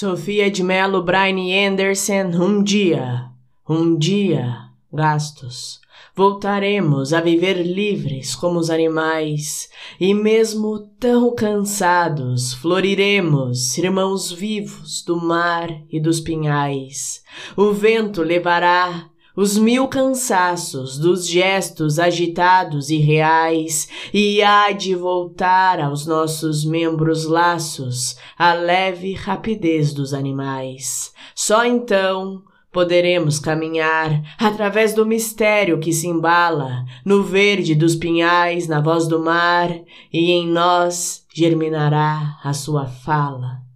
Sofia de Mello, Brian Anderson, um dia, um dia, gastos. Voltaremos a viver livres como os animais, e mesmo tão cansados, floriremos, irmãos vivos do mar e dos pinhais. O vento levará os mil cansaços dos gestos agitados e reais, e há de voltar aos nossos membros laços a leve rapidez dos animais. Só então poderemos caminhar através do mistério que se embala no verde dos pinhais, na voz do mar, e em nós germinará a sua fala.